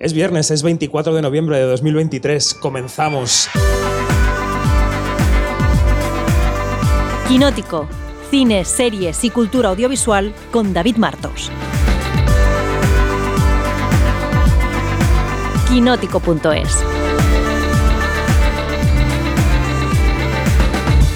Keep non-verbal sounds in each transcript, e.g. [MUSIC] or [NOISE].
Es viernes, es 24 de noviembre de 2023. Comenzamos. Quinótico. Cine, series y cultura audiovisual con David Martos. Quinótico.es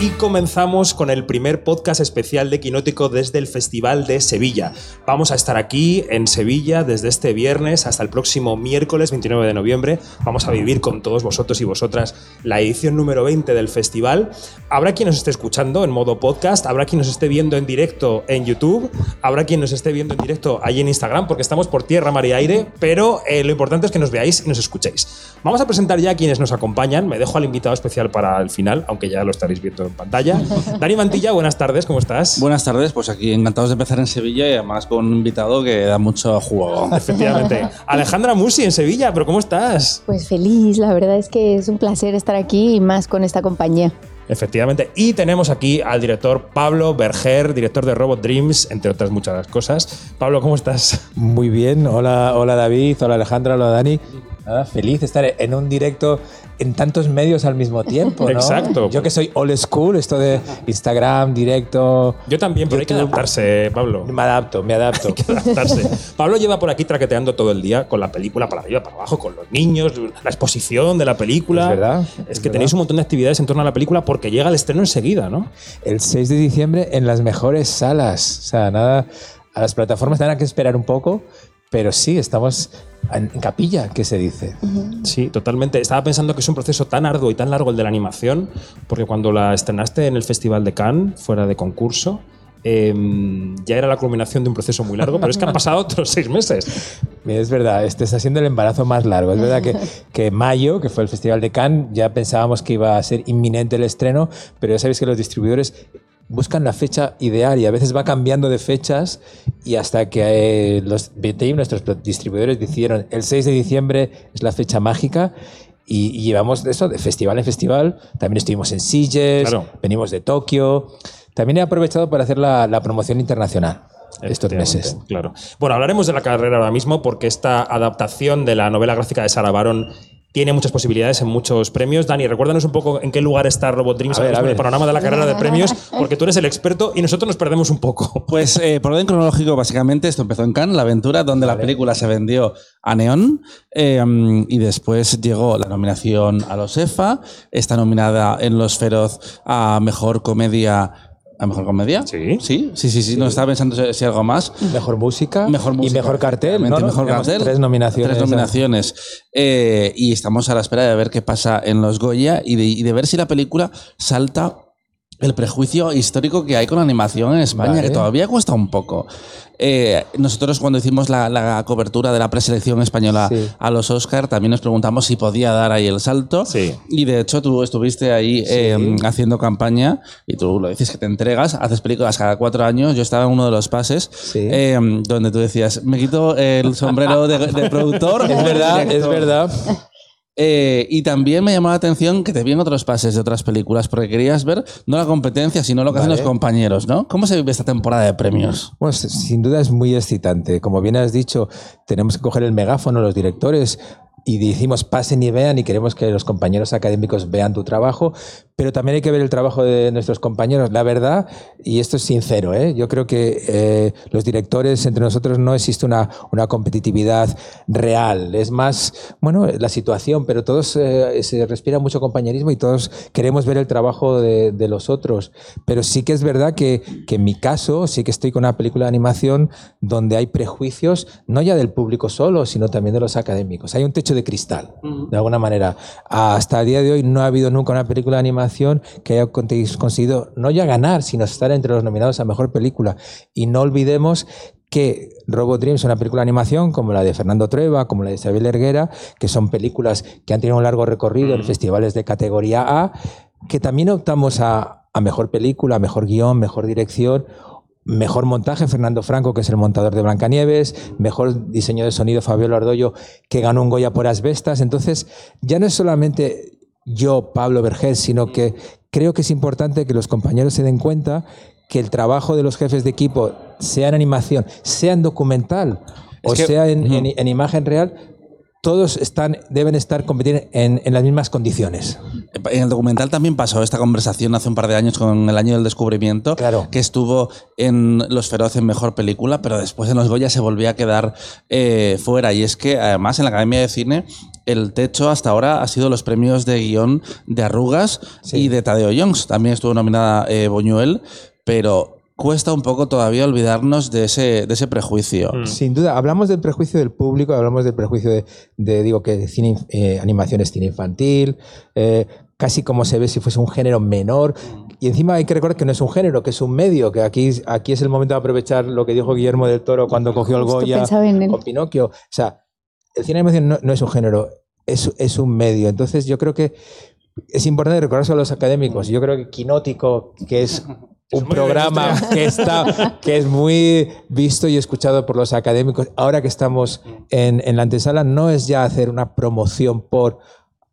Y comenzamos con el primer podcast especial de Quinótico desde el Festival de Sevilla. Vamos a estar aquí en Sevilla desde este viernes hasta el próximo miércoles 29 de noviembre. Vamos a vivir con todos vosotros y vosotras la edición número 20 del festival. Habrá quien nos esté escuchando en modo podcast, habrá quien nos esté viendo en directo en YouTube, habrá quien nos esté viendo en directo ahí en Instagram, porque estamos por tierra, mar y aire, pero eh, lo importante es que nos veáis y nos escuchéis. Vamos a presentar ya a quienes nos acompañan. Me dejo al invitado especial para el final, aunque ya lo estaréis viendo en pantalla. Dani Mantilla, buenas tardes, ¿cómo estás? Buenas tardes, pues aquí encantados de empezar en Sevilla y además con un invitado que da mucho juego. Efectivamente. Alejandra Musi en Sevilla, pero ¿cómo estás? Pues feliz, la verdad es que es un placer estar aquí y más con esta compañía. Efectivamente. Y tenemos aquí al director Pablo Berger, director de Robot Dreams, entre otras muchas cosas. Pablo, ¿cómo estás? Muy bien. Hola, hola David, hola Alejandra, hola Dani. Nada, feliz de estar en un directo en tantos medios al mismo tiempo, ¿no? Exacto. Yo que soy old school, esto de Instagram, directo. Yo también, pero hay que YouTube. adaptarse, Pablo. Me adapto, me adapto. [LAUGHS] Hay que adaptarse. Pablo lleva por aquí traqueteando todo el día con la película para arriba, para abajo, con los niños, la exposición de la película. Es verdad, Es, es que verdad. tenéis un montón de actividades en torno a la película porque llega el estreno enseguida, ¿no? El 6 de diciembre en las mejores salas. O sea, nada, a las plataformas tendrán que esperar un poco, pero sí, estamos en, en capilla, que se dice. Sí, totalmente. Estaba pensando que es un proceso tan arduo y tan largo el de la animación, porque cuando la estrenaste en el Festival de Cannes, fuera de concurso, em, ya era la culminación de un proceso muy largo, pero es que han pasado otros seis meses. Mira, Es verdad, este está siendo el embarazo más largo. Es verdad que, que mayo, que fue el Festival de Cannes, ya pensábamos que iba a ser inminente el estreno, pero ya sabéis que los distribuidores buscan la fecha ideal y a veces va cambiando de fechas y hasta que eh, los BTI, nuestros distribuidores, decidieron el 6 de diciembre es la fecha mágica y, y llevamos eso de festival en festival. También estuvimos en Claro. venimos de Tokio. También he aprovechado para hacer la, la promoción internacional estos meses. Claro. Bueno, hablaremos de la carrera ahora mismo porque esta adaptación de la novela gráfica de Sarah Baron tiene muchas posibilidades en muchos premios. Dani, recuérdanos un poco en qué lugar está Robot Dreams ver, en el panorama de la carrera de premios, [LAUGHS] porque tú eres el experto y nosotros nos perdemos un poco. [LAUGHS] Pues eh, por orden cronológico, básicamente, esto empezó en Cannes, la aventura, donde la película se vendió a Neon eh, y después llegó la nominación a los EFA, está nominada en Los Feroz a Mejor Comedia. ¿A Mejor Comedia? Sí. Sí, sí, sí, sí. No estaba pensando si, si algo más. Mejor música, Mejor música, y mejor cartel. ¿no? ¿no? mejor cartel. Tres nominaciones. Tres nominaciones. Eh, y estamos a la espera de ver qué pasa en los Goya y de, y de ver si la película salta el prejuicio histórico que hay con la animación en España, Vale. que todavía cuesta un poco. Eh, nosotros cuando hicimos la, la cobertura de la preselección española Sí. a los Oscar, también nos preguntamos si podía dar ahí el salto. Sí. Y de hecho tú estuviste ahí eh, haciendo campaña y tú lo dices que te entregas, haces películas cada cuatro años. Yo estaba en uno de los pases eh, donde tú decías, me quito el sombrero de, de productor. [LAUGHS] Es verdad, es director". verdad. Eh, y también me llamó la atención que te vi en otros pases de otras películas porque querías ver no la competencia, sino lo que hacen los compañeros, ¿no? ¿Cómo se vive esta temporada de premios? Bueno, sin duda es muy excitante. Como bien has dicho, tenemos que coger el megáfono los directores y decimos pasen y vean y queremos que los compañeros académicos vean tu trabajo, pero también hay que ver el trabajo de nuestros compañeros. La verdad, y esto es sincero, ¿eh? yo creo que eh, los directores entre nosotros no existe una, una competitividad real. Es más, bueno, la situación, pero todos eh, se respira mucho compañerismo y todos queremos ver el trabajo de, de los otros. Pero sí que es verdad que, que en mi caso sí que estoy con una película de animación donde hay prejuicios, no ya del público solo, sino también de los académicos. Hay un techo de cristal, de alguna manera. Hasta el día de hoy no ha habido nunca una película de animación que haya conseguido no ya ganar, sino estar entre los nominados a mejor película. Y no olvidemos que Robot Dreams es una película de animación como la de Fernando Trueba, como la de Isabel Erguera, que son películas que han tenido un largo recorrido en festivales de categoría A, que también optamos a, a mejor película, mejor guion, mejor dirección. Mejor montaje, Fernando Franco, que es el montador de Blancanieves. Mejor diseño de sonido, Fabiola Ardoyo, que ganó un Goya por Asbestas. Entonces, ya no es solamente yo, Pablo Vergés, sino que creo que es importante que los compañeros se den cuenta que el trabajo de los jefes de equipo, sea en animación, sea en documental o que- sea en, en- en imagen real, todos están, deben estar competir en, en las mismas condiciones. En el documental también pasó esta conversación hace un par de años con el año del descubrimiento, Claro. que estuvo en Los Feroz en Mejor Película, pero después en Los Goya se volvía a quedar eh, fuera. Y es que además en la Academia de Cine el techo hasta ahora ha sido los premios de guion de Arrugas Sí. y de Tadeo Jones. También estuvo nominada eh, Buñuel, pero cuesta un poco todavía olvidarnos de ese, de ese prejuicio. Mm. Sin duda, hablamos del prejuicio del público, hablamos del prejuicio de, de, digo, que cine, eh, animación es cine infantil, eh, casi como se ve si fuese un género menor. Y encima hay que recordar que no es un género, que es un medio, que aquí, aquí es el momento de aprovechar lo que dijo Guillermo del Toro cuando cogió el Goya o Pinocchio. O sea, el cine de animación no, no es un género, es, es un medio. Entonces yo creo que es importante recordárselo a los académicos. Yo creo que Quinótico, que es [LAUGHS] un programa que está que es muy visto y escuchado por los académicos. Ahora que estamos en, en la antesala, no es ya hacer una promoción por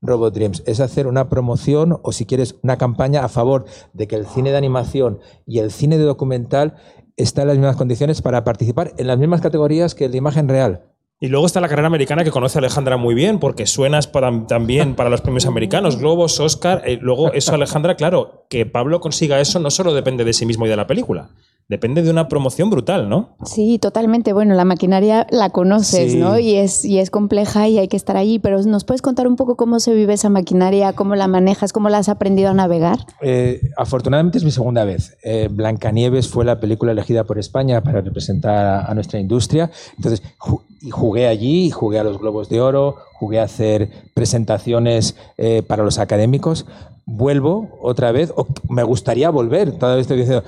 Robot Dreams, es hacer una promoción o si quieres una campaña a favor de que el cine de animación y el cine de documental están en las mismas condiciones para participar en las mismas categorías que el de imagen real. Y luego está la carrera americana que conoce Alejandra muy bien, porque suenas también para los premios americanos, Globos, Oscar. eh, luego, eso, Alejandra, claro, que Pablo consiga eso no solo depende de sí mismo y de la película, depende de una promoción brutal, ¿no? Sí, totalmente. Bueno, la maquinaria la conoces, Sí. ¿no? Y es, y es compleja y hay que estar allí, pero ¿nos puedes contar un poco cómo se vive esa maquinaria, cómo la manejas, cómo la has aprendido a navegar? Eh, afortunadamente es mi segunda vez. Eh, Blancanieves fue la película elegida por España para representar a, nuestra industria. Entonces, ju- y jugué allí, jugué a los Globos de Oro, jugué a hacer presentaciones eh, para los académicos. Vuelvo otra vez, o me gustaría volver, todavía estoy diciendo,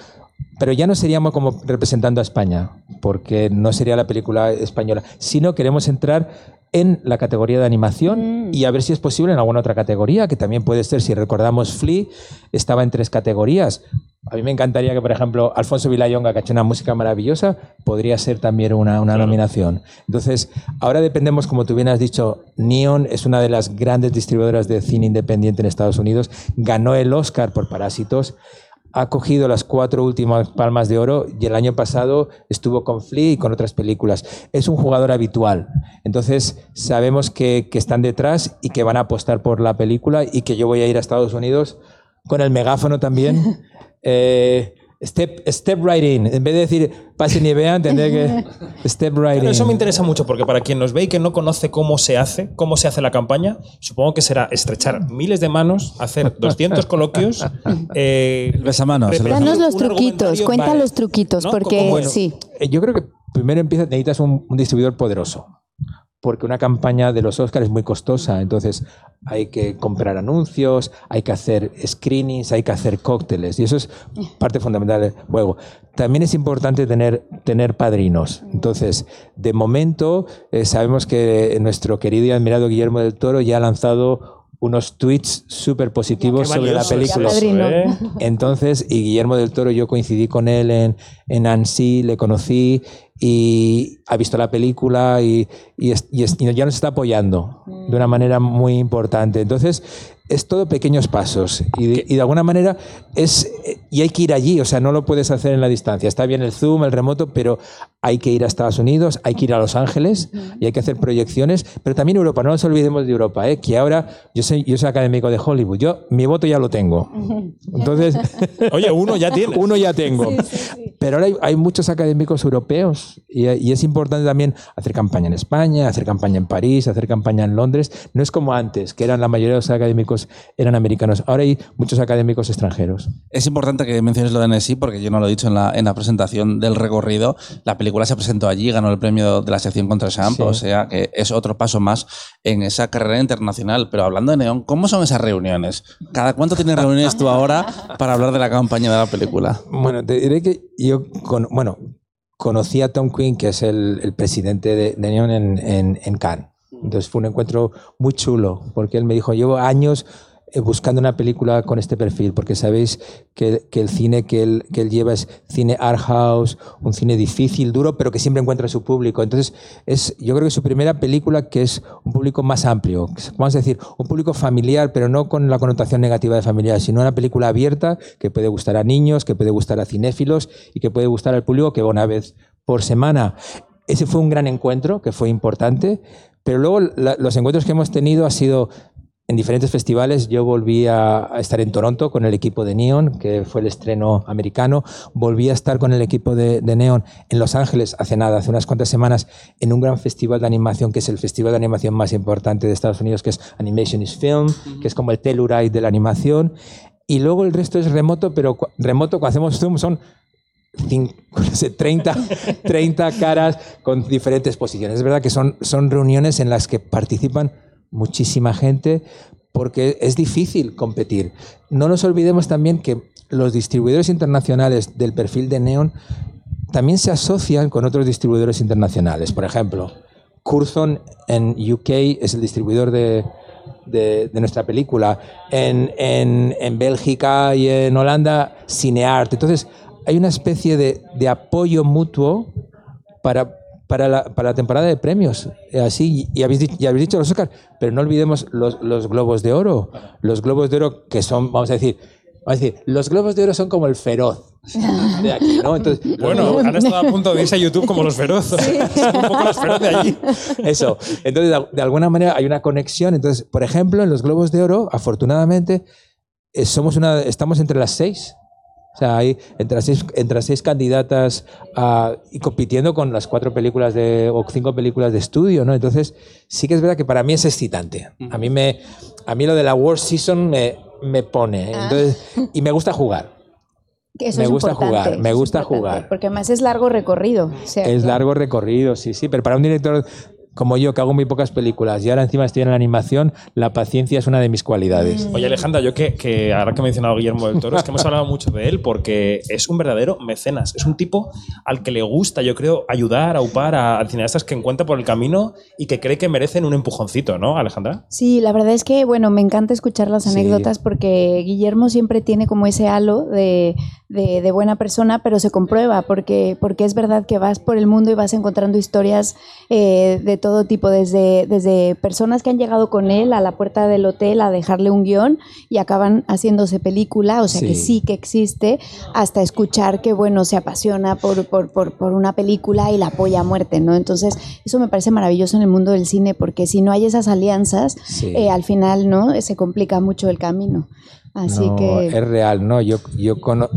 pero ya no seríamos como representando a España, porque no sería la película española, sino queremos entrar en la categoría de animación y a ver si es posible en alguna otra categoría, que también puede ser, si recordamos, Flea estaba en tres categorías. A mí me encantaría que, por ejemplo, Alfonso Vilayonga, que ha hecho una música maravillosa, podría ser también una, una nominación. Entonces, ahora dependemos, como tú bien has dicho, Neon es una de las grandes distribuidoras de cine independiente en Estados Unidos, ganó el Oscar por Parásitos ha cogido las cuatro últimas palmas de oro y el año pasado estuvo con Flea y con otras películas. Es un jugador habitual. Entonces sabemos que, que están detrás y que van a apostar por la película y que yo voy a ir a Estados Unidos con el megáfono también. [LAUGHS] Eh, step, step right in. En vez de decir pasen y vean, tendré que [LAUGHS] step right Pero in. eso me interesa mucho porque para quien nos ve y que no conoce cómo se hace, cómo se hace la campaña, supongo que será estrechar miles de manos, hacer [LAUGHS] 200 coloquios. [LAUGHS] Eh, besamanos, preparar Danos los truquitos, cuenta vale. los truquitos, ¿No? porque Bueno, sí. Eh, Yo creo que primero empieza, necesitas un, un distribuidor poderoso, porque una campaña de los Oscars es muy costosa, entonces hay que comprar anuncios, hay que hacer screenings, hay que hacer cócteles, y eso es parte fundamental del juego. También es importante tener, tener padrinos. Entonces, de momento, eh, sabemos que nuestro querido y admirado Guillermo del Toro ya ha lanzado unos tweets súper positivos sobre la película. ¿eh? Entonces, y Guillermo del Toro, yo coincidí con él en, en Annecy, le conocí y ha visto la película y, y es- y es- y ya nos está apoyando de una manera muy importante. Entonces, es todo pequeños pasos y de, y de alguna manera es y hay que ir allí, o sea, no lo puedes hacer en la distancia. Está bien el Zoom, el remoto, pero hay que ir a Estados Unidos, hay que ir a Los Ángeles y hay que hacer proyecciones, pero también Europa, no nos olvidemos de Europa, ¿eh? que ahora yo soy yo soy académico de Hollywood, yo mi voto ya lo tengo. Entonces, [LAUGHS] Oye, uno ya tiene. uno ya tengo. Pero ahora hay, hay muchos académicos europeos y, y es importante también hacer campaña en España, hacer campaña en París, hacer campaña en Londres. No es como antes, que eran la mayoría de los académicos eran americanos. Ahora hay muchos académicos extranjeros. Es importante que menciones lo de NSI porque yo no lo he dicho en la, en la presentación del recorrido. La película se presentó allí, ganó el premio de la sección contra Champ, Sí. o sea que es otro paso más en esa carrera internacional. Pero hablando de Neón, ¿cómo son esas reuniones? ¿Cada cuánto tienes reuniones tú ahora para hablar de la campaña de la película? Bueno, te diré que yo, con, bueno, conocí a Tom Quinn, que es el, el presidente de, de Neon en, en, en Cannes. Entonces fue un encuentro muy chulo, porque él me dijo, llevo años eh, buscando una película con este perfil, porque sabéis que, que el cine que él, que él lleva es cine art house, un cine difícil, duro, pero que siempre encuentra su público. Entonces, es, yo creo que su primera película que es un público más amplio, vamos a decir, un público familiar, pero no con la connotación negativa de familiar, sino una película abierta que puede gustar a niños, que puede gustar a cinéfilos y que puede gustar al público que va una vez por semana. Ese fue un gran encuentro, que fue importante, Pero luego la- los encuentros que hemos tenido ha sido en diferentes festivales. Yo volví a, estar en Toronto con el equipo de Neon, que fue el estreno americano. Volví a estar con el equipo de, de Neon en Los Ángeles hace nada, hace unas cuantas semanas, en un gran festival de animación, que es el festival de animación más importante de Estados Unidos, que es Animation is Film, que es como el Telluride de la animación. Y luego el resto es remoto, pero remoto cuando hacemos Zoom son 30, 30 [LAUGHS] caras con diferentes posiciones. Es verdad que son, son reuniones en las que participan muchísima gente porque es difícil competir. No nos olvidemos también que los distribuidores internacionales del perfil de Neon también se asocian con otros distribuidores internacionales. Por ejemplo, Curzon en UK es el distribuidor de, de- de nuestra película. En, en- en Bélgica y en Holanda, Cineart. Entonces, hay una especie de, de apoyo mutuo para, para, la, para la temporada de premios. Eh, Así, y habéis, dicho, y habéis dicho los Oscar, pero no olvidemos los, los Globos de Oro. Los Globos de Oro que son, vamos a decir, vamos a decir, los Globos de Oro son como el feroz de aquí, ¿no? Entonces, [LAUGHS] Bueno, han estado a punto de irse a YouTube como los feroz. Son [LAUGHS] un poco los feroz de allí. Eso. Entonces, de, de alguna manera hay una conexión. Entonces, por ejemplo, en los Globos de Oro, afortunadamente, eh, somos una, estamos entre las seis. O sea, hay entre las seis, entre las seis candidatas ah, y compitiendo con las cuatro películas de, o cinco películas de estudio, ¿no? Entonces, sí que es verdad que para mí es excitante. A mí, me, a mí lo de la World Season me, me pone. Entonces, y me gusta jugar. Eso Me es gusta jugar, me gusta jugar. Porque además es largo recorrido. Es largo recorrido, sí, sí, pero para un director como yo, que hago muy pocas películas y ahora encima estoy en la animación, la paciencia es una de mis cualidades. Oye, Alejandra, yo que, que ahora que he mencionado a Guillermo del Toro, es que hemos hablado mucho de él porque es un verdadero mecenas. Es un tipo al que le gusta, yo creo, ayudar, aupar a, a cineastas que encuentra por el camino y que cree que merecen un empujoncito, ¿no, Alejandra? Sí, la verdad es que, bueno, me encanta escuchar las Sí. anécdotas porque Guillermo siempre tiene como ese halo de, de- de buena persona, pero se comprueba porque, porque es verdad que vas por el mundo y vas encontrando historias eh, de todo tipo, desde, desde personas que han llegado con él a la puerta del hotel a dejarle un guion y acaban haciéndose película, o sea que Sí. que existe, hasta escuchar que, bueno, se apasiona por, por, por, por una película y la apoya a muerte, ¿no? Entonces, eso me parece maravilloso en el mundo del cine porque si no hay esas alianzas, Sí. eh, al final no se complica mucho el camino así No, que Es real, ¿no? Yo, yo cono-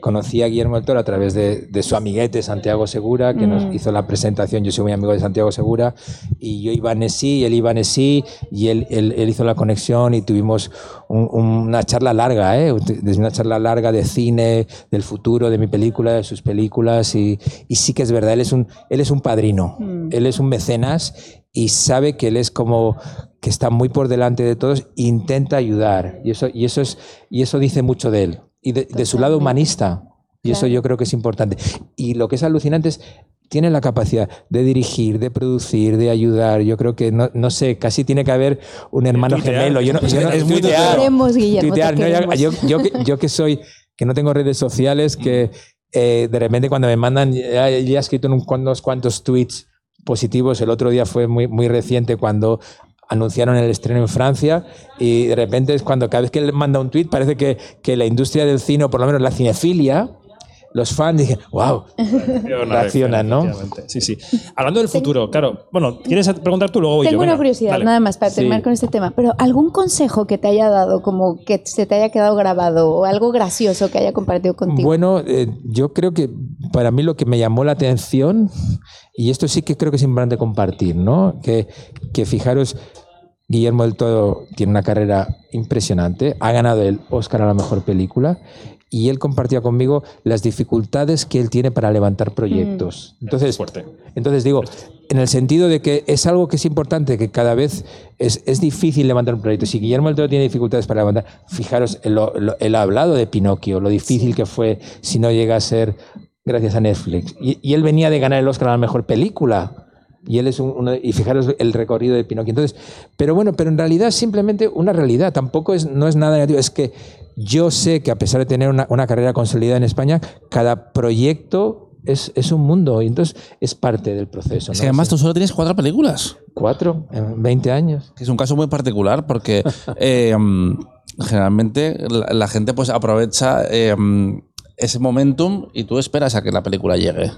conocí a Guillermo del Toro a través de, de su amiguete Santiago Segura, que Mm. nos hizo la presentación. Yo soy muy amigo de Santiago Segura y yo iba a Nesí y él iba a Nesí y él, él- él hizo la conexión y tuvimos un- una charla larga, ¿eh? Una charla larga de cine, del futuro, de mi película, de sus películas y, y sí que es verdad, él es un, él es un padrino, Mm. él es un mecenas y sabe que él es como que está muy por delante de todos, intenta ayudar y eso y eso es y eso dice mucho de él y de, de su lado humanista y eso yo creo que es importante y lo que es alucinante es tiene la capacidad de dirigir, de producir, de ayudar. Yo creo que no, no sé, casi tiene que haber un hermano tuitear. gemelo. Yo no, yo no- Es muy tuitear, tuitero. queremos tuitear, no, yo, yo que, yo que soy, que no tengo redes sociales, que eh, de repente cuando me mandan, ya, ya he escrito un- unos cuantos tweets positivos. El otro día fue muy, muy reciente cuando anunciaron el estreno en Francia y de repente es cuando cada vez que él manda un tweet parece que, que la industria del cine, o por lo menos la cinefilia, los fans dicen, wow, reaccionan, ¿no? Sí, sí. Hablando del futuro, claro. Bueno, ¿quieres preguntar tú luego voy yo? tengo una Venga, curiosidad dale. nada más para Sí. terminar con este tema pero algún consejo que te haya dado como que se te haya quedado grabado o algo gracioso que haya compartido contigo Bueno, eh, yo creo que para mí lo que me llamó la atención, y esto sí que creo que es importante compartir, ¿no? Que, que fijaros, Guillermo del Toro tiene una carrera impresionante, ha ganado el Oscar a la mejor película. Y él compartía conmigo las dificultades que él tiene para levantar proyectos. Entonces, Fuerte. entonces digo, en el sentido de que es algo que es importante, que cada vez es, es difícil levantar un proyecto. Si Guillermo del Toro tiene dificultades para levantar, fijaros, él, lo- lo- él ha hablado de Pinocchio, lo difícil que fue si no llega a ser gracias a Netflix. Y, y él venía de ganar el Oscar a la mejor película. Y él es un, uno- y fijaros el recorrido de Pinocchio. Entonces, pero bueno, pero en realidad es simplemente una realidad. Tampoco es, no es nada negativo. Es que yo sé que a pesar de tener una, una carrera consolidada en España, cada proyecto es, es un mundo. Y entonces es parte del proceso. Es que además tú solo tienes cuatro películas. Cuatro, en 20 años. es un caso muy particular porque [LAUGHS] eh, generalmente la, la gente pues aprovecha eh, ese momentum y tú esperas a que la película llegue.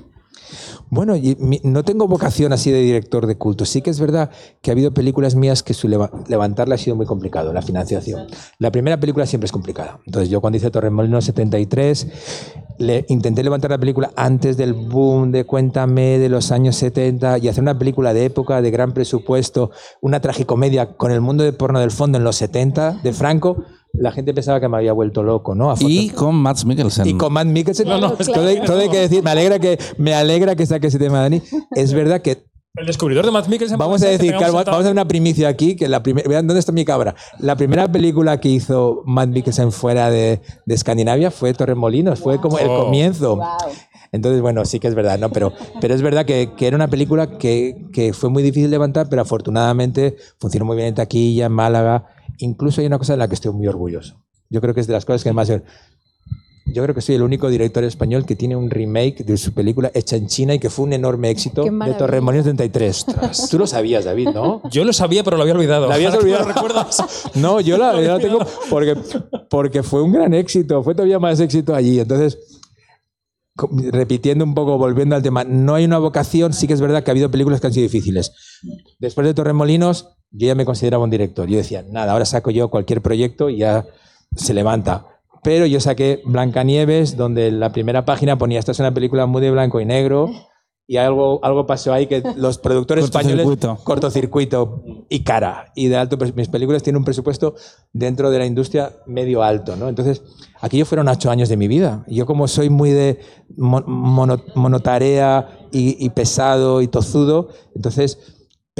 Bueno, no tengo vocación así de director de culto. Sí que es verdad que ha habido películas mías que su leva- levantarla ha sido muy complicado, la financiación. La primera película siempre es complicada. Entonces yo cuando hice Torremolinos 73, le, intenté levantar la película antes del boom de Cuéntame de los años 70 y hacer una película de época, de gran presupuesto, una tragicomedia con el mundo de porno del fondo en los 70 de Franco. La gente pensaba que me había vuelto loco, ¿no? Y con Matt Mikkelsen. Y con Matt Mikkelsen, No, no, todo, claro. hay- todo hay que decir, me alegra que, me alegra que saque ese tema, Dani. Es verdad que El descubridor de Matt Mikkelsen. vamos a decir, claro, vamos a hacer una primicia aquí, que la primera, vean dónde está mi cabra. La primera película que hizo Matt Mikkelsen fuera de, de Escandinavia fue Torremolinos, fue como el comienzo. Entonces, bueno, sí que es verdad, ¿no? Pero, pero es verdad que, que era una película que, que fue muy difícil levantar, pero afortunadamente funcionó muy bien en taquilla, en Málaga. Incluso hay una cosa de la que estoy muy orgulloso. Yo creo que es de las cosas que más... Yo creo que soy el único director español que tiene un remake de su película hecha en China y que fue un enorme éxito de. Torremolinos 33. Tú lo sabías, David, ¿no? Yo lo sabía, pero lo había olvidado. ¿La habías olvidado? lo recuerdas? No, yo la, yo la tengo porque, porque fue un gran éxito, fue todavía más éxito allí. Entonces, repitiendo un poco, volviendo al tema, no hay una vocación, sí que es verdad que ha habido películas que han sido difíciles. Después de Torremolinos, yo ya me consideraba un director. Yo decía, nada, ahora saco yo cualquier proyecto y ya se levanta. Pero yo saqué Blancanieves, donde la primera página ponía, esta es una película muy de blanco y negro, y algo, algo pasó ahí que los productores españoles Cortocircuito. y cara y de alto pres- mis películas tienen un presupuesto dentro de la industria medio alto no entonces aquello fueron ocho años de mi vida yo como soy muy de mo- mono- monotarea y, y pesado y tozudo entonces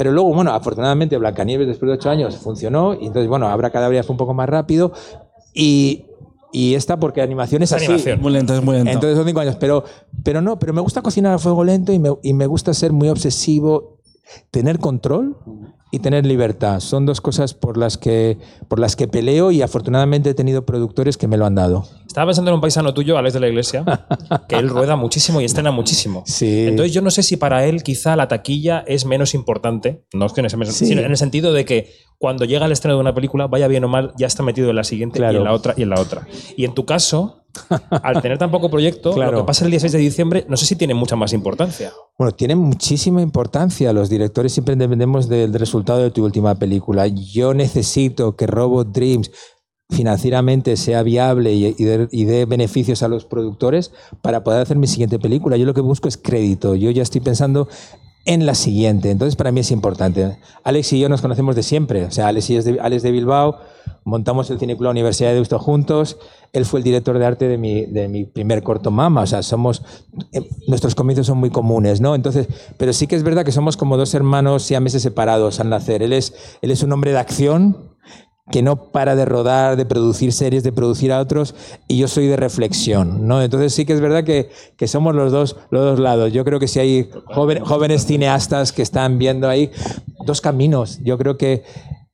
pero luego bueno afortunadamente Blancanieves después de ocho años funcionó y entonces bueno Abra Cadabra fue un poco más rápido y y esta porque animación es así animación. Muy lento, es muy lento. entonces son cinco años. Pero, pero no, pero me gusta cocinar a fuego lento y me, y me gusta ser muy obsesivo, tener control y tener libertad. Son dos cosas por las que, por las que peleo y afortunadamente he tenido productores que me lo han dado. Estaba pensando en un paisano tuyo, Alex de la Iglesia, [LAUGHS] que él rueda muchísimo y estrena muchísimo. Sí. Entonces yo no sé si para él quizá la taquilla es menos importante, no es que en ese Sí. sino en el sentido de que cuando llega el estreno de una película, vaya bien o mal, ya está metido en la siguiente y en la otra y en la otra. Y en tu caso, al tener tan poco proyecto, Claro. lo que pasa el día 6 de diciembre, no sé si tiene mucha más importancia. Bueno, tiene muchísima importancia. Los directores siempre dependemos del resultado de tu última película. Yo necesito que Robot Dreams financieramente sea viable y, y dé, y dé beneficios a los productores para poder hacer mi siguiente película. Yo lo que busco es crédito. Yo ya estoy pensando en la siguiente. Entonces, para mí es importante. Alex y yo nos conocemos de siempre. O sea, Alex y yo es de, Alex de Bilbao, montamos el Cineclub Universidad de Deusto juntos. Él fue el director de arte de mi, de mi primer corto Mama. O sea, somos. eh, nuestros comienzos son muy comunes, ¿no? Entonces, pero sí que es verdad que somos como dos hermanos siameses separados al nacer. Él es, él es un hombre de acción que no para de rodar, de producir series, de producir a otros, y yo soy de reflexión, ¿no? Entonces sí que es verdad que, que somos los dos, los dos lados. Yo creo que si hay jóvenes cineastas que están viendo ahí dos caminos, yo creo que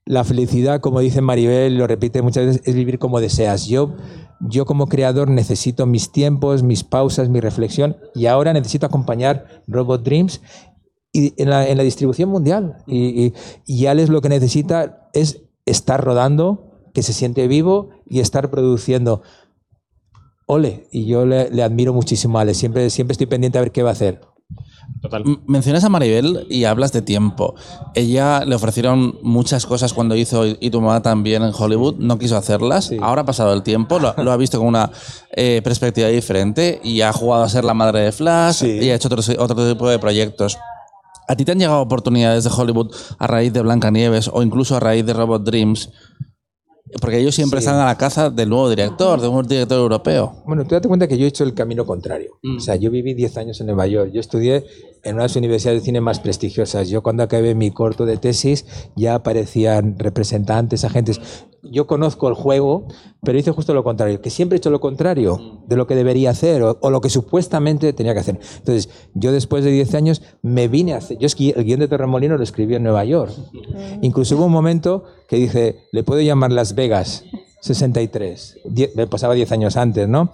la felicidad, como dice Maribel, lo repite muchas veces, es vivir como deseas. Yo, yo como creador necesito mis tiempos, mis pausas, mi reflexión, y ahora necesito acompañar Robot Dreams y en, la, en la distribución mundial. Y, y, y Alex lo que necesita es estar rodando, que se siente vivo y estar produciendo. Ole, y yo le, le admiro muchísimo a Alex, siempre, siempre estoy pendiente a ver qué va a hacer. Total. Mencionas a Maribel y hablas de tiempo. Ella le ofrecieron muchas cosas cuando hizo Y y tu mamá también en Hollywood, no quiso hacerlas. Sí. Ahora ha pasado el tiempo, lo, lo ha visto con una eh, perspectiva diferente y ha jugado a ser la madre de Flash Sí. y ha hecho otro, otro tipo de proyectos. ¿A ti te han llegado oportunidades de Hollywood a raíz de Blancanieves o incluso a raíz de Robot Dreams? Porque ellos siempre Sí. están a la caza del nuevo director, de un director europeo. Bueno, tú date cuenta que yo he hecho el camino contrario. O sea, yo viví 10 años en Nueva York. Yo estudié en una de las universidades de cine más prestigiosas. Yo cuando acabé mi corto de tesis ya aparecían representantes, agentes. Yo conozco el juego, pero hice justo lo contrario, que siempre he hecho lo contrario de lo que debería hacer o, o lo que supuestamente tenía que hacer. Entonces, yo después de 10 años me vine a hacer... Yo esqui- el guion de Torremolino lo escribí en Nueva York. Incluso hubo un momento que dije, le puedo llamar Las Vegas 63. Die- me pasaba 10 años antes, ¿no?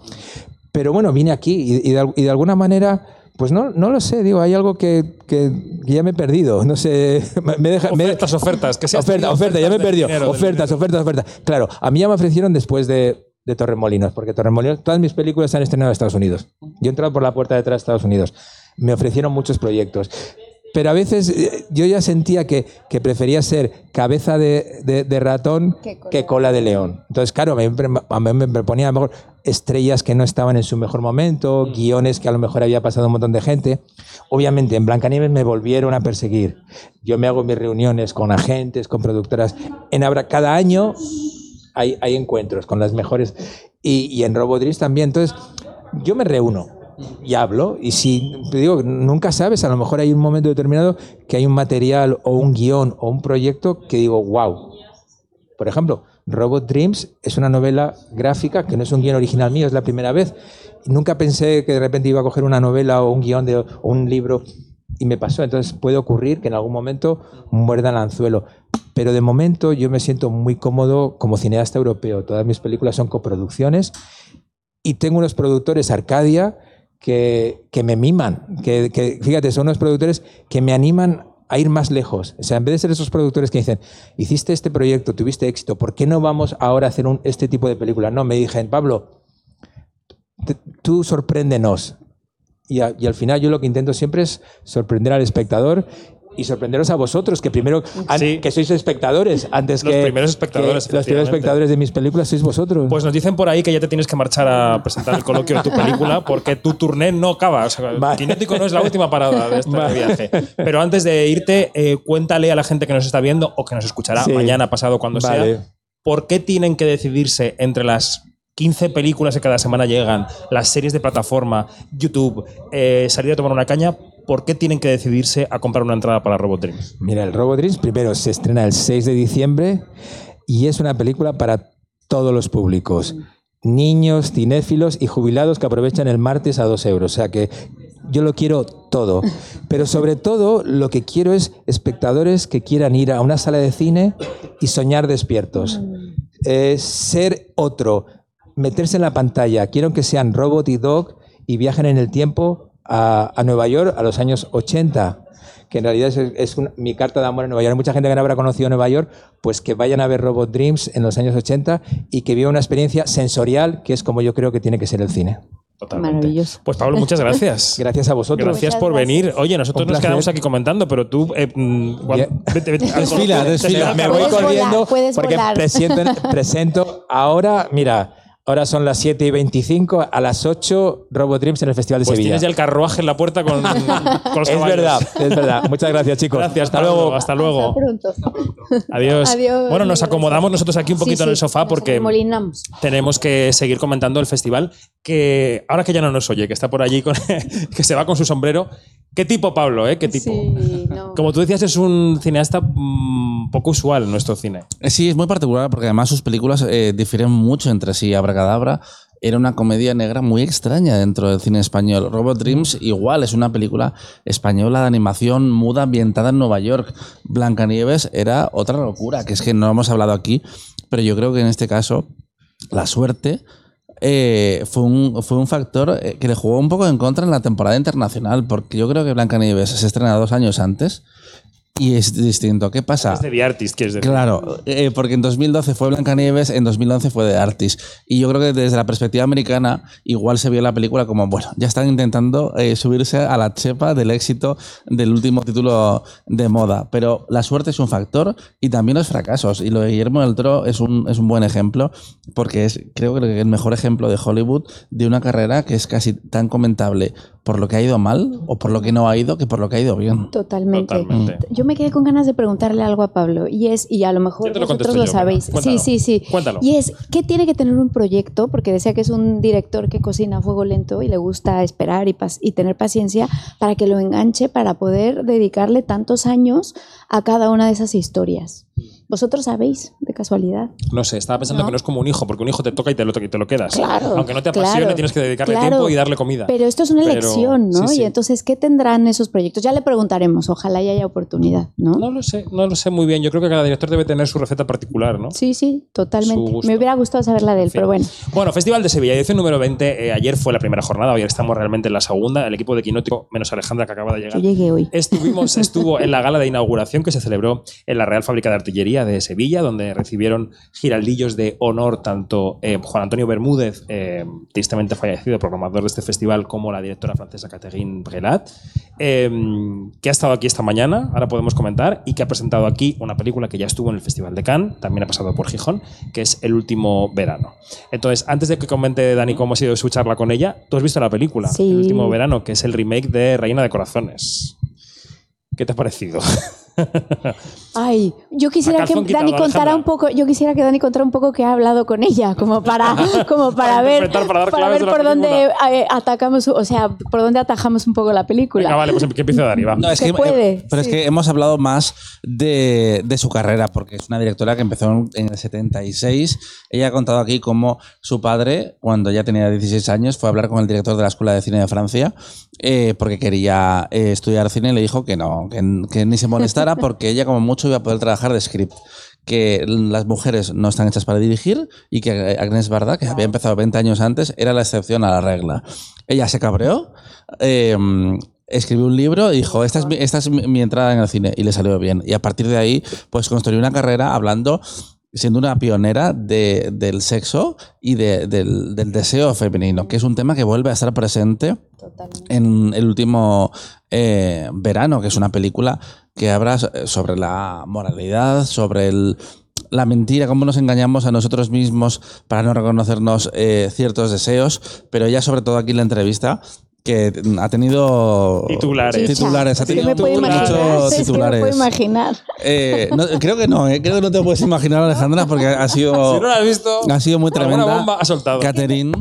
Pero bueno, vine aquí y, y de, y de alguna manera, pues no, no lo sé, digo, hay algo que, que- ya me he perdido. No sé, [LAUGHS] me- deja... me- Ofertas, ofertas. Que seas oferta, oferta, ya me perdido. dinero, ofertas, ofertas, ofertas. Claro, a mí ya me ofrecieron después de, de Torremolinos, porque Torremolinos, todas mis películas se han estrenado en Estados Unidos. Yo he entrado por la puerta de atrás de Estados Unidos. me ofrecieron muchos proyectos. Pero a veces eh, yo ya sentía que, que prefería ser cabeza de, de- de ratón Que cola. que cola de león. Entonces, claro, me, a mí me proponía a lo mejor estrellas que no estaban en su mejor momento, guiones que a lo mejor había pasado un montón de gente. Obviamente, en Blancanieves me volvieron a perseguir. Yo me hago mis reuniones con agentes, con productoras. En Abra, cada año hay, hay encuentros con las mejores. Y, y en Robodris también. Entonces, yo me reúno y hablo. Y si, digo, nunca sabes, a lo mejor hay un momento determinado que hay un material o un guion o un proyecto que digo, wow. Por ejemplo, Robot Dreams es una novela gráfica que no es un guion original mío, es la primera vez. Nunca pensé que de repente iba a coger una novela o un guion de, o un libro y me pasó. Entonces puede ocurrir que en algún momento muerda el anzuelo. Pero de momento yo me siento muy cómodo como cineasta europeo. Todas mis películas son coproducciones y tengo unos productores, Arcadia, que, que me miman. Que, que, fíjate, son unos productores que me animan a ir más lejos. O sea, en vez de ser esos productores que dicen, hiciste este proyecto, tuviste éxito, ¿por qué no vamos ahora a hacer un, este tipo de película? No, me dijeron, Pablo, tú sorpréndenos. Y, a- y al final yo lo que intento siempre es sorprender al espectador y sorprenderos a vosotros, que primero, Sí. que sois espectadores, antes Los que... primeros espectadores, que Los primeros espectadores de mis películas sois vosotros. Pues nos dicen por ahí que ya te tienes que marchar a presentar el coloquio de tu película porque tu turné no acaba. O sea, Vale. Kinético no es la última parada de este Vale. viaje. Pero antes de irte, eh, cuéntale a la gente que nos está viendo o que nos escuchará Sí. mañana, pasado, cuando Vale. sea, por qué tienen que decidirse entre las 15 películas que cada semana llegan, las series de plataforma, YouTube, eh, salir a tomar una caña, ¿por qué tienen que decidirse a comprar una entrada para Robot Dreams? Mira, el Robot Dreams primero se estrena el 6 de diciembre y es una película para todos los públicos. Niños, cinéfilos y jubilados que aprovechan el martes a 2 euros. O sea que yo lo quiero todo. Pero sobre todo lo que quiero es espectadores que quieran ir a una sala de cine y soñar despiertos. Eh, ser otro, meterse en la pantalla. Quiero que sean Robot y Dog y viajen en el tiempo a, a Nueva York a los años 80 que en realidad es, es una- mi carta de amor a Nueva York. Hay mucha gente que no habrá conocido Nueva York, pues que vayan a ver Robot Dreams en los años 80 y que vivan una experiencia sensorial, que es como yo creo que tiene que ser el cine. Totalmente. Maravilloso. Pues Pablo, muchas gracias. [LAUGHS] Gracias a vosotros. Gracias Muchas por gracias. venir. Oye, nosotros Un nos quedamos aquí comentando, pero tú. eh, mm, cuando- Bien. vete- [LAUGHS] vete Desfila, desfila. Me voy volar, corriendo puedes porque presento, [LAUGHS] presento ahora, mira, ahora son las 7 y 25, a las 8 Robot Dreams en el Festival de Pues Sevilla. tienes ya el carruaje en la puerta con, [LAUGHS] con los Es verdad, es verdad. Muchas gracias, chicos. Gracias, Hasta luego. Hasta luego. Hasta pronto. Adiós. Adiós. Bueno, nos acomodamos nosotros aquí un Sí, poquito en el sofá porque tenemos que seguir comentando el festival que ahora que ya no nos oye, que está por allí, con- [LAUGHS] que se va con su sombrero. ¿Qué tipo, Pablo? Eh? ¿Qué tipo? Sí, no. Como tú decías, es un cineasta mm, poco usual en nuestro cine. Sí, es muy particular porque además sus películas eh, difieren mucho entre sí. Abracadabra era una comedia negra muy extraña dentro del cine español. Robot Dreams igual es una película española de animación muda ambientada en Nueva York. Blancanieves era otra locura, que es que no hemos hablado aquí, pero yo creo que en este caso la suerte eh, fue, un, fue un factor eh, que le jugó un poco en contra en la temporada internacional, porque yo creo que Blancanieves se estrena dos años antes y es distinto. ¿Qué pasa? Es de The Artist, quieres decir. Claro, eh, porque en 2012 fue Blancanieves, en 2011 fue The Artist. Y yo creo que desde la perspectiva americana, igual se vio la película como, bueno, ya están intentando eh, subirse a la chepa del éxito del último título de moda. Pero la suerte es un factor y también los fracasos. Y lo de Guillermo del Toro es un, es un buen ejemplo, porque es, creo que el mejor ejemplo de Hollywood de una carrera que es casi tan comentable por lo que ha ido mal o por lo que no ha ido que por lo que ha ido bien. Totalmente. Totalmente. Yo me quedé con ganas de preguntarle algo a Pablo y es, y a lo mejor Yo lo vosotros lo yo, sabéis. Sí, sí, sí. Cuéntalo. Y es, ¿qué tiene que tener un proyecto? Porque decía que es un director que cocina a fuego lento y le gusta esperar y, pas- y tener paciencia para que lo enganche, para poder dedicarle tantos años a cada una de esas historias. ¿Vosotros sabéis, de casualidad? No sé, estaba pensando ¿No? que no es como un hijo, porque un hijo te toca y te lo, y te lo quedas. Claro, Aunque no te claro, apasione, tienes que dedicarle claro. tiempo y darle comida. Pero esto es una Pero- elección, ¿no? sí, sí. Y entonces, ¿qué tendrán esos proyectos? Ya le preguntaremos, ojalá y haya oportunidad, ¿no? No lo sé, no lo sé muy bien. Yo creo que cada director debe tener su receta particular, ¿no? Sí, sí, totalmente. Me hubiera gustado saber la de él, fin. pero bueno. Bueno, Festival de Sevilla, edición número 20. Eh, ayer fue la primera jornada, hoy estamos realmente en la segunda. El equipo de Quinótico, menos Alejandra, que acaba de Yo llegar. llegué hoy. Estuvimos, estuvo en la gala de inauguración que se celebró en la Real Fábrica de Artillería De Sevilla, donde recibieron giraldillos de honor tanto eh, Juan Antonio Bermúdez, eh, tristemente fallecido, programador de este festival, como la directora francesa Catherine Brelat, eh, que ha estado aquí esta mañana, ahora podemos comentar, y que ha presentado aquí una película que ya estuvo en el Festival de Cannes, también ha pasado por Gijón, que es El último verano. Entonces, antes de que comente Dani cómo ha sido su charla con ella, tú has visto la película, Sí. El último verano, que es el remake de Reina de Corazones. ¿Qué te ha parecido? [LAUGHS] [LAUGHS] Ay, yo quisiera que Dani quitado, contara un poco, yo quisiera que Dani contara un poco qué ha hablado con ella, como para, [LAUGHS] como para, Para ver, para ver por dónde eh, atacamos, o sea, por dónde atajamos un poco la película. Venga, vale, pues que empiece Dani, va. No, es Se que, puede, eh, pero sí. es que hemos hablado más de, de su carrera, porque es una directora que empezó en, el 76. Ella ha contado aquí cómo su padre, cuando ya tenía 16 años, fue a hablar con el director de la Escuela de Cine de Francia, eh, porque quería eh, estudiar cine y le dijo que no, que, que ni se [LAUGHS] molestara, porque ella como mucho iba a poder trabajar de script. Que las mujeres no están hechas para dirigir y que Agnes Barda, que había empezado 20 años antes, era la excepción a la regla. Ella se cabreó, eh, escribió un libro y dijo, esta es, mi, esta es mi, entrada en el cine y le salió bien. Y a partir de ahí, pues construyó una carrera hablando, siendo una pionera de- del sexo y de- del, del deseo femenino, que es un tema que vuelve a estar presente en el último eh, verano, que es una película que habla so- sobre la moralidad, sobre el- la mentira, cómo nos engañamos a nosotros mismos para no reconocernos eh, ciertos deseos, pero ya sobre todo aquí en la entrevista que ha tenido Titulares. titulares, ha tenido me puedo muchos imaginar, es que me titulares. puedo imaginar. Eh, no, creo que no, eh, creo que no te lo puedes imaginar, Alejandra, porque ha sido, [LAUGHS] Si no lo has visto, ha sido muy tremenda. bomba ha soltado. Catherine.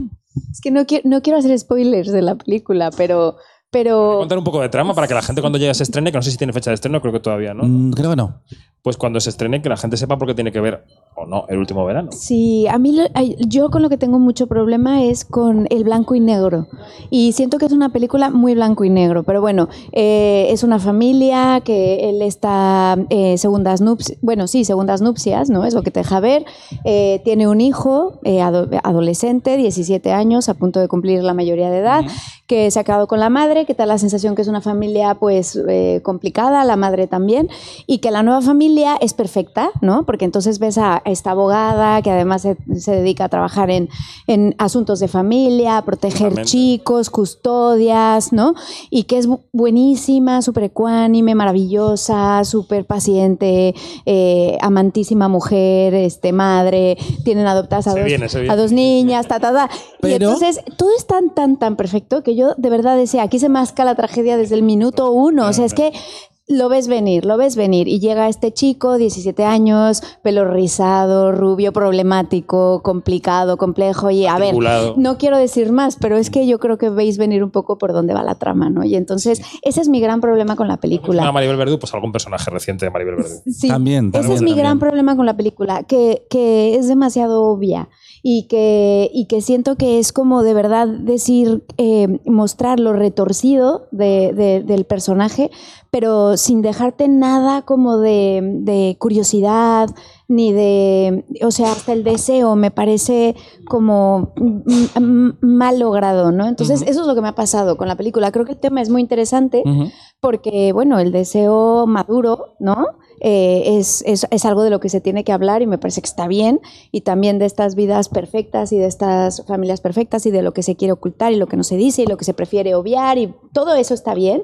Es que no quiero, no quiero hacer spoilers de la película, pero, pero Contar un poco de trama para que la gente cuando llegue se estrene, que no sé si tiene fecha de estreno, creo que todavía no. mm, creo que no. Pues cuando se estrene, que la gente sepa por qué tiene que ver o no el último verano. Sí, a mí yo con lo que tengo mucho problema es con el blanco y negro. Y siento que es una película muy blanco y negro. Pero bueno, eh, es una familia que él está eh, segundas nupcias, bueno, sí, segundas nupcias, ¿no? Es lo que te deja ver. Eh, tiene un hijo eh, ado- adolescente, 17 años, a punto de cumplir la mayoría de edad, que se ha quedado con la madre, que te da la sensación que es una familia pues eh, complicada, la madre también, y que la nueva familia es perfecta, ¿no? Porque entonces ves a esta abogada que además se, se dedica a trabajar en, en asuntos de familia, a proteger Totalmente. chicos, custodias, ¿no? Y que es bu- buenísima, súper ecuánime, maravillosa, súper paciente, eh, amantísima mujer, este, madre, tienen adoptadas a, Se dos, viene, se viene. a dos niñas, ta, ta, ta. Y entonces todo es tan, tan, tan perfecto que yo de verdad decía, aquí se masca la tragedia desde el minuto uno. O sea, es que lo ves venir, lo ves venir. Y llega este chico, 17 años, pelo rizado, rubio, problemático, complicado, complejo. Y a ver, no quiero decir más, pero es que yo creo que veis venir un poco por dónde va la trama, ¿no? Y entonces, ese es mi gran problema con la A película. Maribel Verdú, pues algún personaje reciente de Maribel Verdú. [LAUGHS] Sí, También, ese también, es mi también. gran problema con la película, que, que es demasiado obvia y que, y que siento que es como de verdad decir, eh, mostrar lo retorcido de- de- del personaje, pero sin dejarte nada como de, de curiosidad, ni de, o sea, hasta el deseo me parece como mal logrado, ¿no? Entonces, eso es lo que me ha pasado con la película. Creo que el tema es muy interesante porque, bueno, el deseo maduro, ¿no? Eh, es, es- es algo de lo que se tiene que hablar y me parece que está bien, y también de estas vidas perfectas y de estas familias perfectas y de lo que se quiere ocultar y lo que no se dice y lo que se prefiere obviar y todo eso está bien,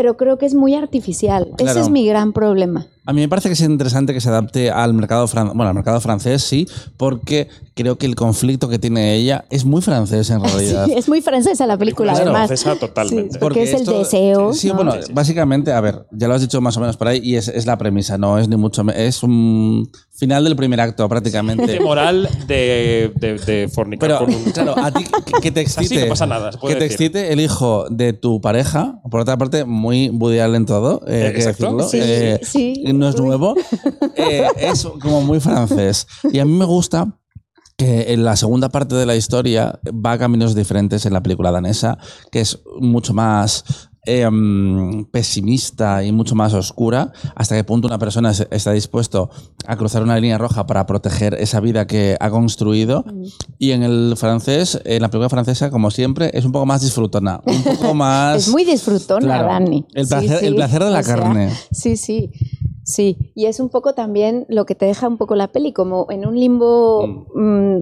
pero creo que es muy artificial. Claro. Ese es mi gran problema. A mí me parece que es interesante que se adapte al mercado, fran- bueno, al mercado francés, sí, porque creo que el conflicto que tiene ella es muy francés en [LAUGHS] realidad. Sí, es muy francesa la película, Película además. francesa totalmente. Sí, porque es el deseo. Sí, ¿no? bueno, Sí, sí. básicamente, a ver, ya lo has dicho más o menos por ahí y es, es la premisa, no es ni mucho me- Es un final del primer acto prácticamente. Qué moral de, de, de fornicar Pero, con un... claro, a ti que- que te [LAUGHS] así, excite. no pasa nada, se puede que te decir. excite el hijo de tu pareja, por otra parte, muy budial en todo, eh, hay que Exacto. decirlo. Sí, eh, sí. No es nuevo. Eh, es como muy francés. Y a mí me gusta que en la segunda parte de la historia va a caminos diferentes en la película danesa, que es mucho más eh, mm, pesimista y mucho más oscura, hasta qué punto una persona está dispuesto a cruzar una línea roja para proteger esa vida que ha construido. Y en el francés, en la película francesa, como siempre, es un poco más disfrutona, un poco [LAUGHS] más... Es muy disfrutona, Claro. Dani. El placer- el placer de la sea, carne. sí, sí. Sí, y es un poco también lo que te deja un poco la peli, como en un limbo, mm,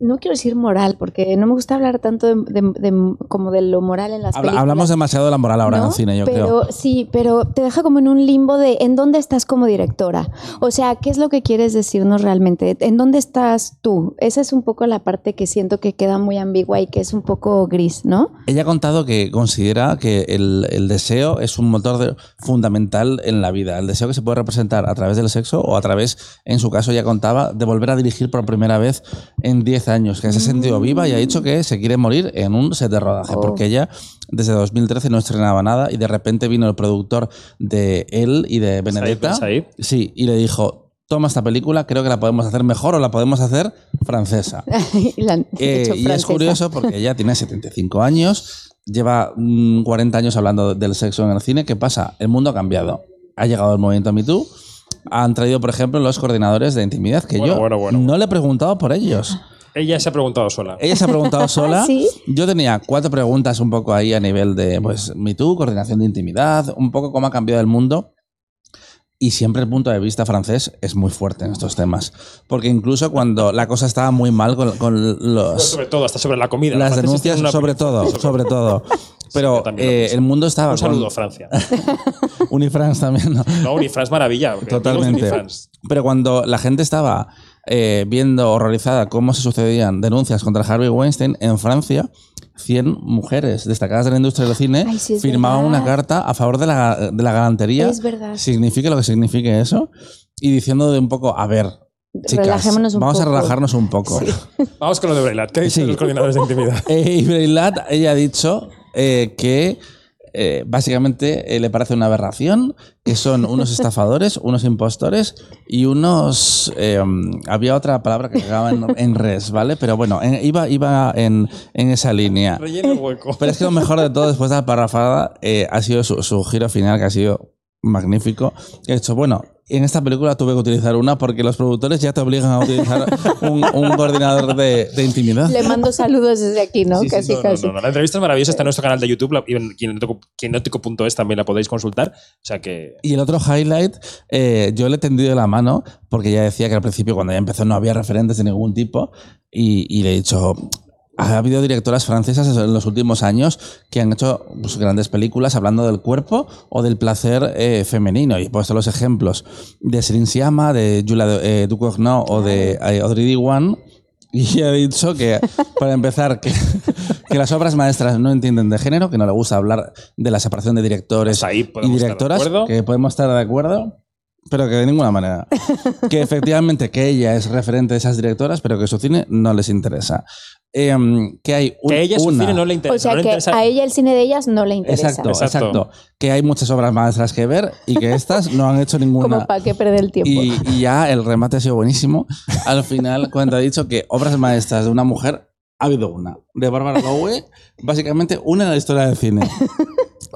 no quiero decir moral, porque no me gusta hablar tanto de, de- de- como de lo moral en las Habla- películas. hablamos demasiado de la moral ahora en ¿no? el cine, yo pero, creo. Sí, pero te deja como en un limbo de en dónde estás como directora. O sea, ¿qué es lo que quieres decirnos realmente? ¿En dónde estás tú? Esa es un poco la parte que siento que queda muy ambigua y que es un poco gris, ¿no? Ella ha contado que considera que el, el deseo es un motor fundamental en la vida. El deseo que se puede representar a través del sexo o a través, en su caso, ya contaba, de volver a dirigir por primera vez en 10 años. Que se ha sentido viva y ha dicho que se quiere morir en un set de rodaje. Oh. Porque ella desde 2013 no estrenaba nada y de repente vino el productor de él y de Benedetta. Said. Sí, y le dijo. Toma esta película, creo que la podemos hacer mejor o la podemos hacer francesa. [LAUGHS] Y la han Eh, y es francesa. curioso porque ella tiene 75 años, lleva mm, 40 años hablando del sexo en el cine. ¿Qué pasa? El mundo ha cambiado. Ha llegado el movimiento Me Too. Han traído, por ejemplo, los coordinadores de intimidad, que Bueno, yo bueno, bueno, no le he preguntado por ellos. Ella se ha preguntado sola. Ella se ha preguntado [LAUGHS] sola. ¿Sí? Yo tenía cuatro preguntas un poco ahí a nivel de pues, Me Too, coordinación de intimidad, un poco cómo ha cambiado el mundo. Y siempre el punto de vista francés es muy fuerte en estos temas. Porque incluso cuando la cosa estaba muy mal con, con Pues los, sobre todo, hasta sobre la comida. las denuncias una sobre todo, sobre todo. [LAUGHS] Pero eh, el mundo estaba Un saludo, con Francia. [LAUGHS] Unifrance también. ¿no? No, Unifrance maravilla. Totalmente. Unifrance. Pero cuando la gente estaba eh, viendo horrorizada cómo se sucedían denuncias contra Harvey Weinstein en Francia, 100 mujeres destacadas de la industria del cine Ay, sí, es firmaban verdad. una carta a favor de la, de la galantería. Es verdad. Signifique lo que signifique eso. Y diciendo de un poco, a ver, chicas, Relajémonos un vamos poco. a relajarnos un poco. [LAUGHS] Vamos con lo de Breilat. ¿Qué dicen Sí. los coordinadores de intimidad? [LAUGHS] Eh, y Breilat, ella ha dicho eh, que eh, básicamente eh, le parece una aberración, que son unos [LAUGHS] estafadores, unos impostores y unos... eh, había otra palabra que acababa en, en res, ¿vale? Pero bueno, en- iba, iba en, en esa línea. Relleno el hueco. Pero es que lo mejor de todo, después de la parrafada, eh, ha sido su, su giro final, que ha sido magnífico. He dicho, bueno, en esta película tuve que utilizar una porque los productores ya te obligan a utilizar [LAUGHS] un, un coordinador de, de intimidad. Le mando saludos desde aquí, ¿no? Sí, sí, casi, No, no, casi. no, no. La entrevista es maravillosa, está en nuestro canal de YouTube la- y en quinótico- quinótico.es también la podéis consultar. O sea que Y el otro highlight, eh, yo le he tendido la mano porque ya decía que al principio, cuando ya empezó, no había referentes de ningún tipo. Y, y le he dicho. Ha habido directoras francesas en los últimos años que han hecho pues, grandes películas hablando del cuerpo o del placer eh, femenino. Y he puesto los ejemplos de Céline Sciamma, de Julia eh, Ducournau o de eh, Audrey Diwan. Y he dicho que, para empezar, que, [LAUGHS] que las obras maestras no entienden de género, que no le gusta hablar de la separación de directores Pues ahí y directoras, que podemos estar de acuerdo, pero que de ninguna manera. [LAUGHS] que efectivamente que ella es referente de esas directoras, pero que su cine no les interesa. Em, que hay un- que a ella su una- cine no le interesa. O sea no le que interesa- a ella el cine de ellas no le interesa. Exacto, Exacto. exacto, Que hay muchas obras maestras que ver y que estas no han hecho ninguna. Como para qué perder el tiempo. Y, y ya el remate ha sido buenísimo. Al final, cuando ha dicho que obras maestras de una mujer, ha habido una. De Bárbara Lowe, básicamente una en la historia del cine.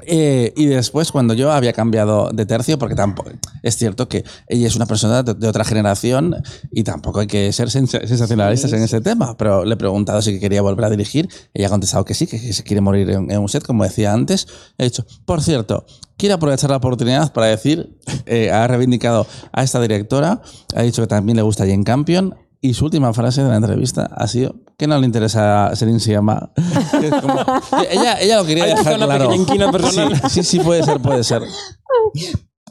Eh, y después, cuando yo había cambiado de tercio, porque tampoco es cierto que ella es una persona de, de otra generación y tampoco hay que ser sens- sensacionalistas en ese tema, pero le he preguntado si quería volver a dirigir. Ella ha contestado que sí, que, que se quiere morir en, en un set, como decía antes. He dicho, por cierto, quiero aprovechar la oportunidad para decir, eh, ha reivindicado a esta directora, ha dicho que también le gusta Jane Campion. Y su última frase de la entrevista ha sido que no le interesa [LAUGHS] es como- ella, ella lo quería Hay dejar una claro. pequeña inquina personal. Sí, sí, sí, puede ser, puede ser.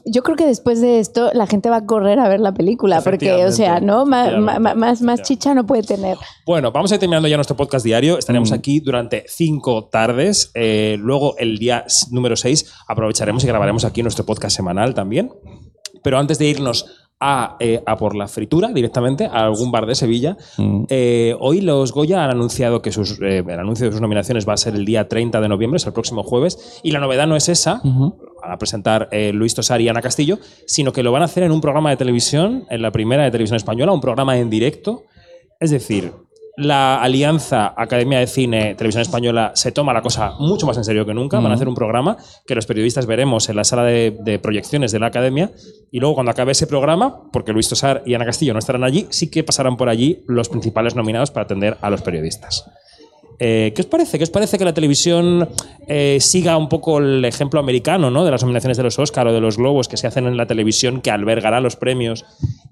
Yo creo que después de esto la gente va a correr a ver la película, porque, o sea, ¿no? Más, más chicha no puede tener. Bueno, vamos a ir terminando ya nuestro podcast diario. Estaremos Mm. aquí durante cinco tardes. Eh, luego, el día número 6, aprovecharemos y grabaremos aquí nuestro podcast semanal también. Pero antes de irnos a, eh, a por la fritura directamente a algún bar de Sevilla, Mm. eh, hoy los Goya han anunciado que sus, eh, el anuncio de sus nominaciones va a ser el día 30 de noviembre, es el próximo jueves. Y la novedad no es esa, Ujú. van a presentar Luis Tosar y Ana Castillo, sino que lo van a hacer en un programa de televisión, en la primera de televisión española, un programa en directo. Es decir, la alianza Academia de Cine Televisión Española se toma la cosa mucho más en serio que nunca. Van a hacer un programa que los periodistas veremos en la sala de, de proyecciones de la Academia. Y luego, cuando acabe ese programa, porque Luis Tosar y Ana Castillo no estarán allí, sí que pasarán por allí los principales nominados para atender a los periodistas. Eh, ¿Qué os parece? ¿Qué os parece que la televisión eh, siga un poco el ejemplo americano, ¿no? De las nominaciones de los Oscar o de los Globos que se hacen en la televisión que albergará los premios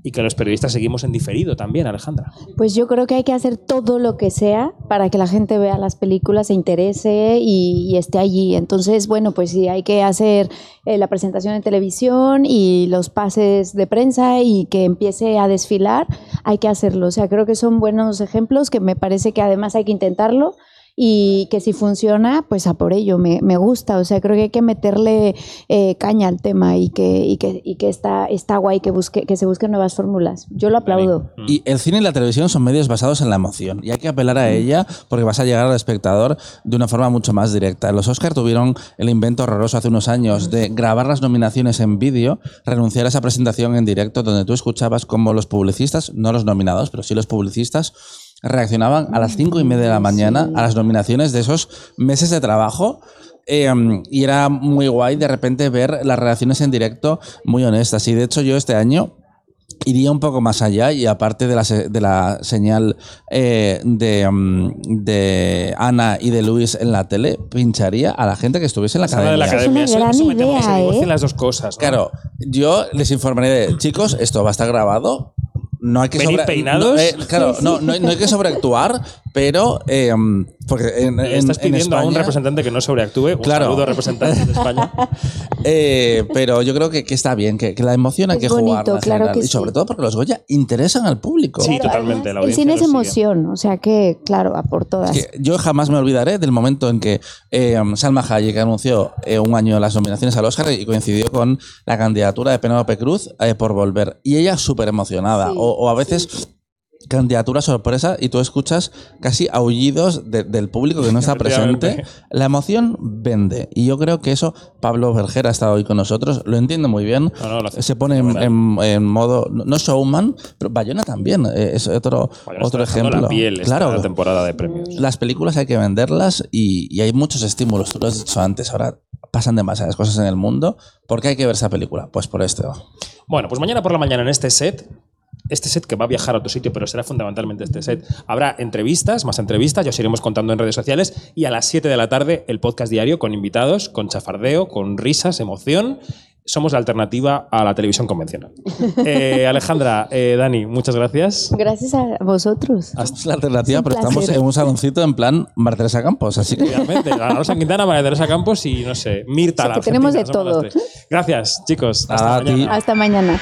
y que los periodistas seguimos en diferido también, Alejandra. Pues yo creo que hay que hacer todo lo que sea para que la gente vea las películas, se interese y, esté allí. Entonces, bueno, pues sí, hay que hacer eh, la presentación en televisión y los pases de prensa y que empiece a desfilar, hay que hacerlo. O sea, creo que son buenos ejemplos que me parece que además hay que intentarlo y que si funciona, pues a por ello, me, me gusta, o sea, creo que hay que meterle eh, caña al tema y que, y que, y que está, está guay que, busque, que se busquen nuevas fórmulas. Yo lo aplaudo. Y el cine y la televisión son medios basados en la emoción y hay que apelar a ella porque vas a llegar al espectador de una forma mucho más directa. Los Oscar tuvieron el invento horroroso hace unos años de grabar las nominaciones en vídeo, renunciar a esa presentación en directo donde tú escuchabas como los publicistas, no los nominados, pero sí los publicistas, reaccionaban a las cinco y media de la mañana a las nominaciones de esos meses de trabajo. eh, y era muy guay de repente ver las reacciones en directo muy honestas. Y de hecho yo este año iría un poco más allá y aparte de la, se- de la señal eh, de, mm, de Ana y de Luis en la tele, pincharía a la gente que estuviese en la Esa de la academia. Es una gran idea, ¿eh? Claro, yo les informaré de, chicos, esto va a estar grabado. No hay que Venid sobre- peinados. no, eh, claro, no, no, hay- no hay que sobreactuar, pero eh, porque en, Y en- estás en pidiendo a un representante que no sobreactúe. Un Claro. saludo representante de España. [LAUGHS] Eh, pero yo creo que, que está bien, que, que la emoción hay Es que en claro que y sobre sí. todo porque los Goya interesan al público. Sí, Claro, totalmente. además, la el cine es emoción, o sea que, claro, a por todas. Es que yo jamás me olvidaré del momento en que eh, Salma Hayek anunció eh, un año las nominaciones al Oscar y coincidió con la candidatura de Penélope Cruz eh, por volver. Y ella súper emocionada. Sí, o, o a veces candidatura sorpresa y tú escuchas casi aullidos de- del público que no está presente. La emoción vende. Y yo creo que eso, Pablo Berger ha estado hoy con nosotros, lo entiende muy bien. No, no, Se pone en, en- en modo, no showman, pero Bayona también. eh, es otro, Bayona otro está ejemplo. la piel claro, temporada de premios. las películas hay que venderlas y, y hay muchos estímulos. Tú lo has dicho antes, ahora pasan demasiadas cosas en el mundo. ¿Por qué hay que ver esa película? Pues por esto. Bueno, pues mañana por la mañana en este set, este set que va a viajar a otro sitio, pero será fundamentalmente este set, habrá entrevistas, más entrevistas, ya os iremos contando en redes sociales, y a las 7 de la tarde el podcast diario con invitados, con chafardeo, con risas, emoción. Somos la alternativa a la televisión convencional. [LAUGHS] Eh, Alejandra, eh, Dani, muchas gracias. Gracias a vosotros. La alternativa, pero estamos en un saloncito en plan Marteresa Campos. Así que Realmente, la Rosa Quintana, María Teresa Campos y no sé, Mirta. Sí, la que tenemos de todo. Gracias, chicos. Mañana. Hasta mañana.